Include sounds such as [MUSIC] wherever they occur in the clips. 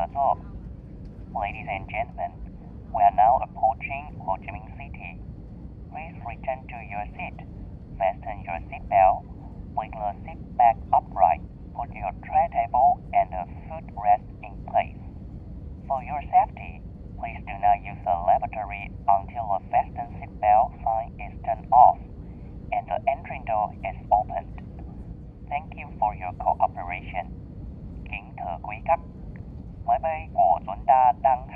at all. Ladies and gentlemen, we are now approaching Ho Chi Minh City. Please return to your seat, fasten your seatbelt, bring the seat back upright, put your tray table and the footrest in place. For your safety, please do not use the lavatory until the fasten seatbelt sign is turned off and the entry door is opened. Thank you for your cooperation. 每位过准搭当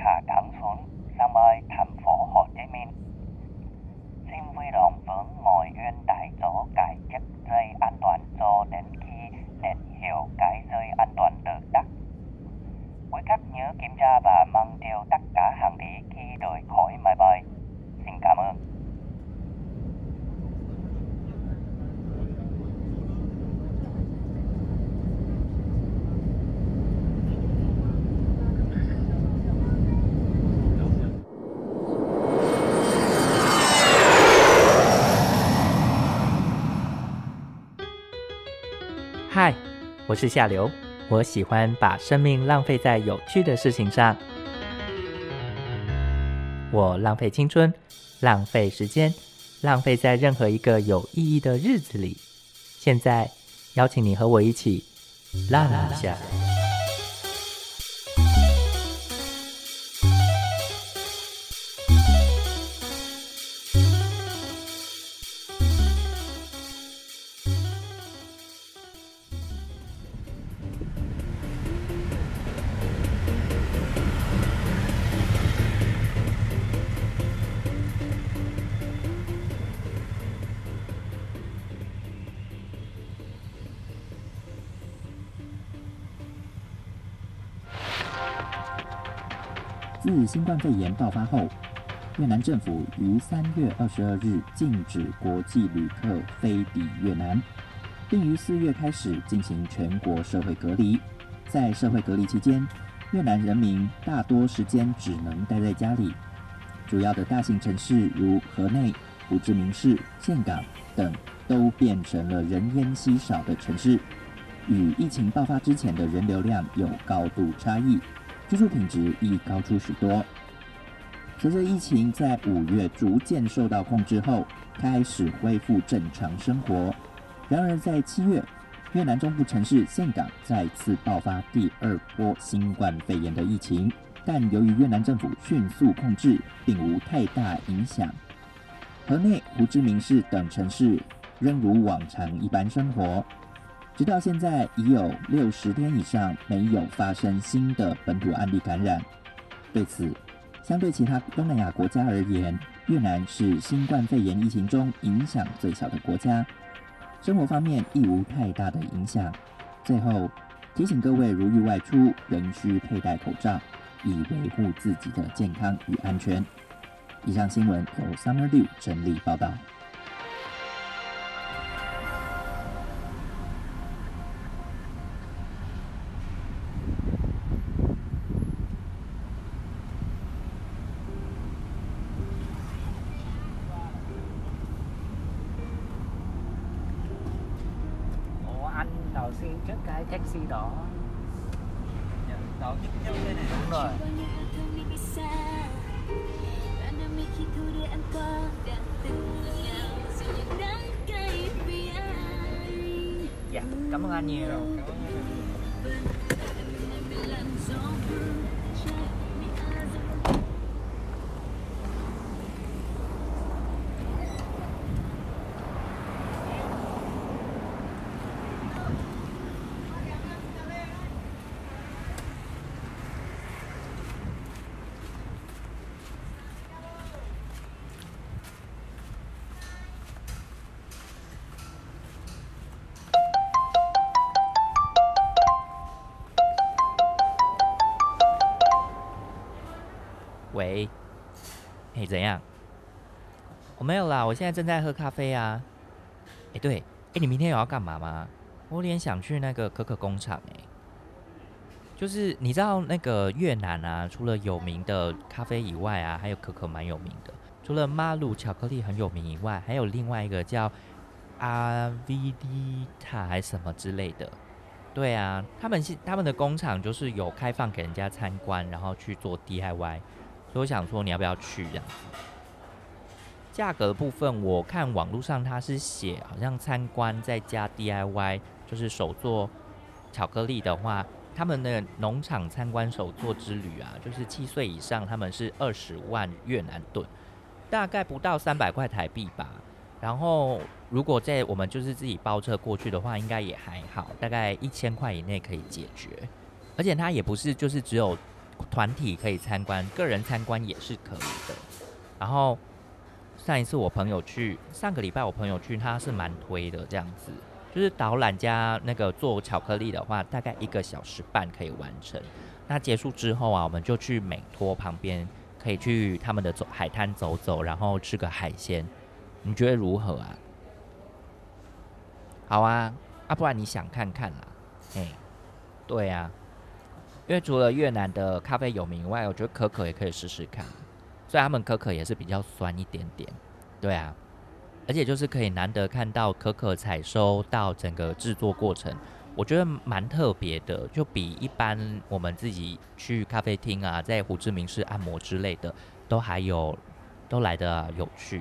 是下流，我喜欢把生命浪费在有趣的事情上。我浪费青春，浪费时间，浪费在任何一个有意义的日子里。现在，邀请你和我一起浪一下。自新冠肺炎爆发后，越南政府于三月二十二日禁止国际旅客飞抵越南，并于四月开始进行全国社会隔离。在社会隔离期间，越南人民大多时间只能待在家里。主要的大型城市如河内、胡志明市、岘港等，都变成了人烟稀少的城市，与疫情爆发之前的人流量有高度差异。居住品质亦高出许多。随着疫情在五月逐渐受到控制后，开始恢复正常生活。然而，在七月，越南中部城市岘港再次爆发第二波新冠肺炎的疫情，但由于越南政府迅速控制，并无太大影响。河内、胡志明市等城市仍如往常一般生活。直到现在，已有六十天以上没有发生新的本土案例感染。对此，相对其他东南亚国家而言，越南是新冠肺炎疫情中影响最小的国家，生活方面亦无太大的影响。最后提醒各位，如遇外出，仍需佩戴口罩，以维护自己的健康与安全。以上新闻由 Summer Liu 整理报道。Trước cái taxi đó, đó Đầu trước đây này. Đúng rồi. Dạ, cảm ơn anh nhiều. 喂，嘿，怎样？我、没有啦，我现在正在喝咖啡啊。哎，对，哎，你明天有要干嘛吗？我有点想去那个可可工厂哎。就是你知道那个越南啊，除了有名的咖啡以外啊，还有可可蛮有名的。除了马鲁巧克力很有名以外，还有另外一个叫阿 V D 塔还是什么之类的。对啊，他们是他们的工厂就是有开放给人家参观，然后去做 DIY。所以我想说，你要不要去这样子？价格的部分，我看网络上它是写好像参观再加 DIY，就是手做巧克力的话，他们的农场参观手做之旅啊，就是七岁以上他们是二十万越南盾。大概不到三百块台币吧，然后如果在我们就是自己包车过去的话，应该也还好，大概一千块以内可以解决。而且它也不是就是只有团体可以参观，个人参观也是可以的。然后上一次我朋友去，上个礼拜我朋友去，他是蛮推的这样子，就是导览加那个做巧克力的话，大概一个小时半可以完成。那结束之后啊，我们就去美托旁边。可以去他们的走海滩走走，然后吃个海鲜，你觉得如何啊？好啊，啊，不然你想看看啦？哎，对啊，因为除了越南的咖啡有名以外，我觉得可可也可以试试看。虽然他们可可也是比较酸一点点，对啊，而且就是可以难得看到可可采收到整个制作过程。我觉得蛮特别的，就比一般我们自己去咖啡厅啊，在胡志明市按摩之类的，都还有都来的有趣，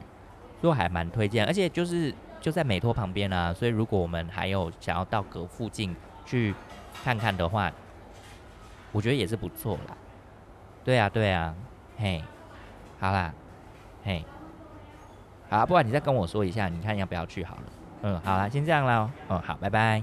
所以还蛮推荐。而且就是就在美托旁边啊，所以如果我们还有想要到隔附近去看看的话，我觉得也是不错啦。对啊，对啊，嘿，好啦，嘿，好，不然你再跟我说一下，你看要不要去好了。嗯，好啦，先这样啦。嗯，好，拜拜。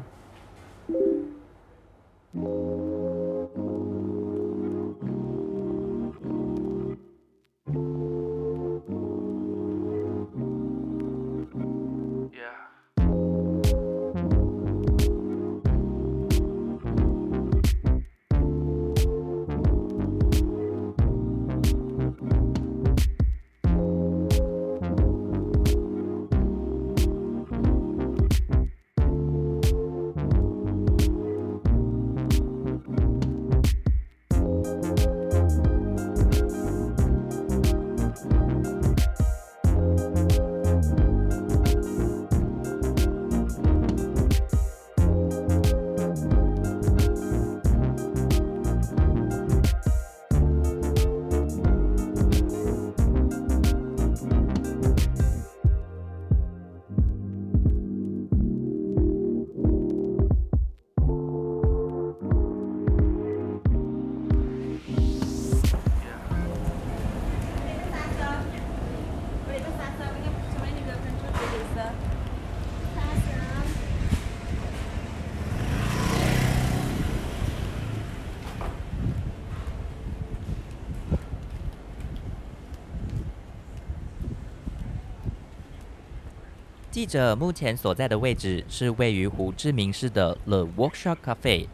记者目前所在的位置是位于胡志明市的 The Workshop Cafe。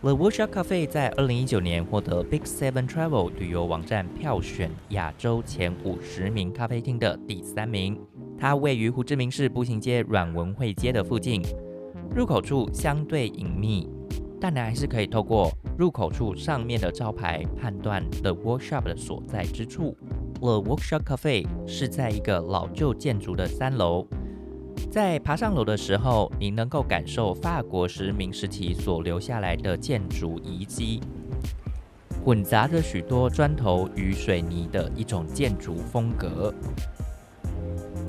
The Workshop Cafe 在二零一九年获得 Big Seven Travel 旅游网站票选亚洲前五十名咖啡厅的第三名。它位于胡志明市步行街阮文惠街的附近，入口处相对隐秘，但你还是可以透过入口处上面的招牌判断 The Workshop 的所在之处。The Workshop Cafe 是在一个老旧建筑的三楼。在爬上楼的时候，你能够感受法国殖民时期所留下来的建筑遗迹，混杂着许多砖头与水泥的一种建筑风格。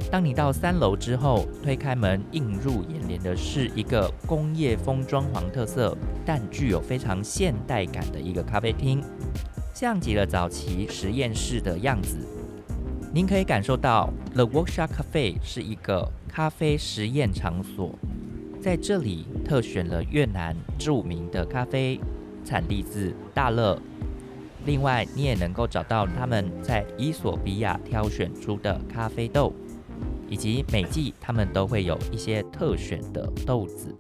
当你到三楼之后，推开门，映入眼帘的是一个工业风装潢特色，但具有非常现代感的一个咖啡厅，像极了早期实验室的样子。您可以感受到，The Workshop Cafe 是一个咖啡实验场所，在这里特选了越南著名的咖啡，产地自大乐。另外，你也能够找到他们在伊索比亚挑选出的咖啡豆，以及每季他们都会有一些特选的豆子。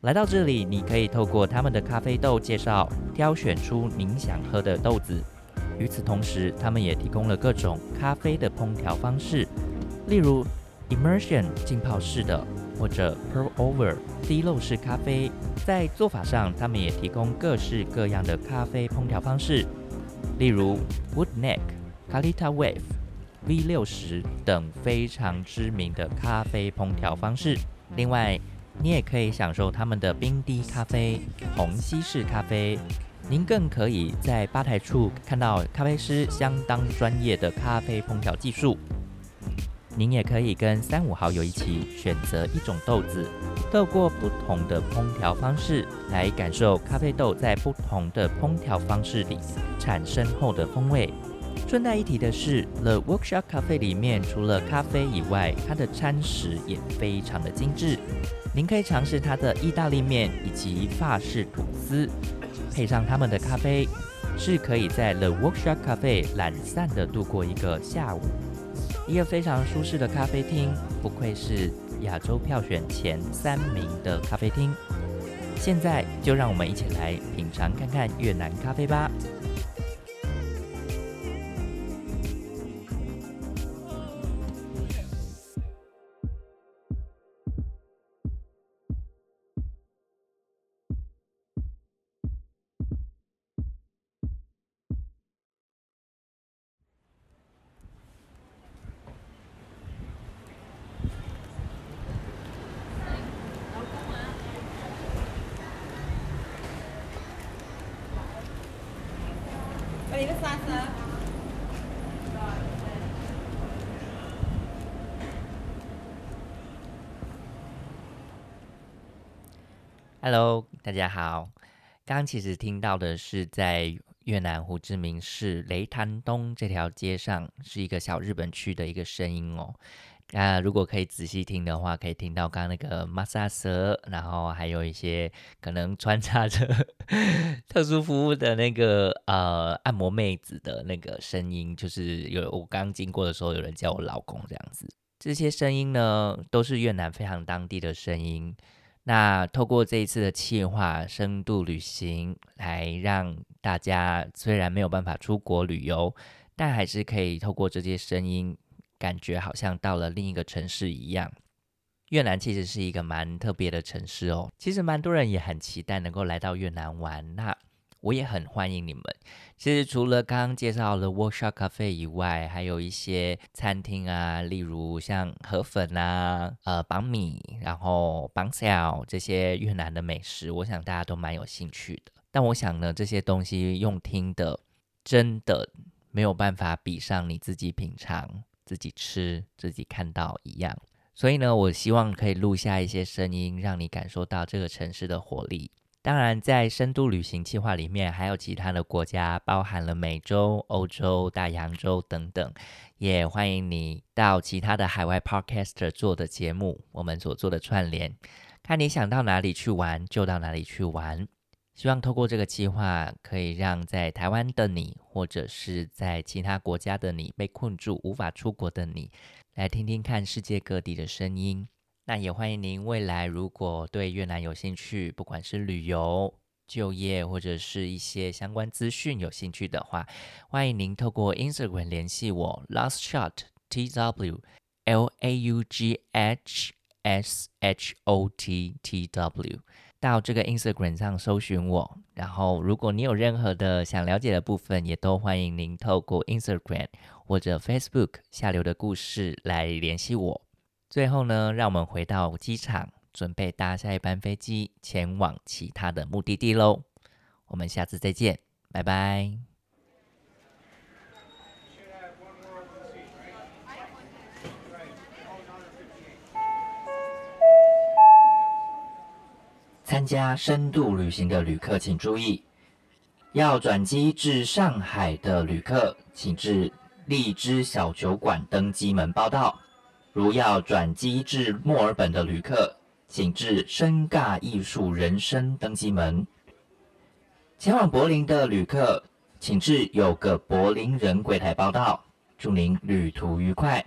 来到这里，你可以透过他们的咖啡豆介绍，挑选出您想喝的豆子。与此同时，他们也提供了各种咖啡的烹调方式，例如 immersion 浸泡式的、或者 Pour Over 滴漏式咖啡。在做法上，他们也提供各式各样的咖啡烹调方式，例如 Wood Neck、Calita Wave、V 六十等非常知名的咖啡烹调方式。另外，你也可以享受他们的冰滴咖啡、虹吸式咖啡。您更可以在吧台处看到咖啡师相当专业的咖啡烹调技术。您也可以跟三五好友一起选择一种豆子，透过不同的烹调方式来感受咖啡豆在不同的烹调方式里产生后的风味。顺带一提的是，The Workshop Cafe 里面除了咖啡以外，它的餐食也非常的精致。您可以尝试它的意大利面以及法式吐司。配上他们的咖啡，是可以在 The Workshop Cafe 懒散的度过一个下午。一个非常舒适的咖啡厅，不愧是亚洲票选前三名的咖啡厅。现在就让我们一起来品尝看看越南咖啡吧。Hello，大家好。刚其实听到的是在越南胡志明市雷潭东这条街上，是一个小日本区的一个声音哦。那如果可以仔细听的话，可以听到刚刚那个玛莎蛇，然后还有一些可能穿插着 [LAUGHS] 特殊服务的那个呃按摩妹子的那个声音，就是有我刚经过的时候，有人叫我老公这样子。这些声音呢，都是越南非常当地的声音。那透过这一次的计划深度旅行，来让大家虽然没有办法出国旅游，但还是可以透过这些声音，感觉好像到了另一个城市一样。越南其实是一个蛮特别的城市哦，其实蛮多人也很期待能够来到越南玩。那我也很欢迎你们。其实除了刚刚介绍的 Workshop Cafe 以外，还有一些餐厅啊，例如像河粉啊、呃绑米，然后绑小这些越南的美食，我想大家都蛮有兴趣的。但我想呢，这些东西用听的，真的没有办法比上你自己品尝、自己吃、自己看到一样。所以呢，我希望可以录下一些声音，让你感受到这个城市的活力。当然，在深度旅行计划里面，还有其他的国家，包含了美洲、欧洲、大洋洲等等。也欢迎你到其他的海外 Podcaster 做的节目，我们所做的串联，看你想到哪里去玩，就到哪里去玩。希望透过这个计划，可以让在台湾的你，或者是在其他国家的你，被困住无法出国的你，来听听看世界各地的声音。那也欢迎您未来如果对越南有兴趣，不管是旅游、就业或者是一些相关资讯有兴趣的话，欢迎您透过 Instagram 联系我，Last Shot T W L A U G H S H O T T W，到这个 Instagram 上搜寻我。然后，如果你有任何的想了解的部分，也都欢迎您透过 Instagram 或者 Facebook 下流的故事来联系我。最后呢，让我们回到机场，准备搭下一班飞机前往其他的目的地喽。我们下次再见，拜拜。参加深度旅行的旅客请注意，要转机至上海的旅客，请至荔枝小酒馆登机门报到。如要转机至墨尔本的旅客，请至深尬艺术人生登机门。前往柏林的旅客，请至有个柏林人柜台报到。祝您旅途愉快。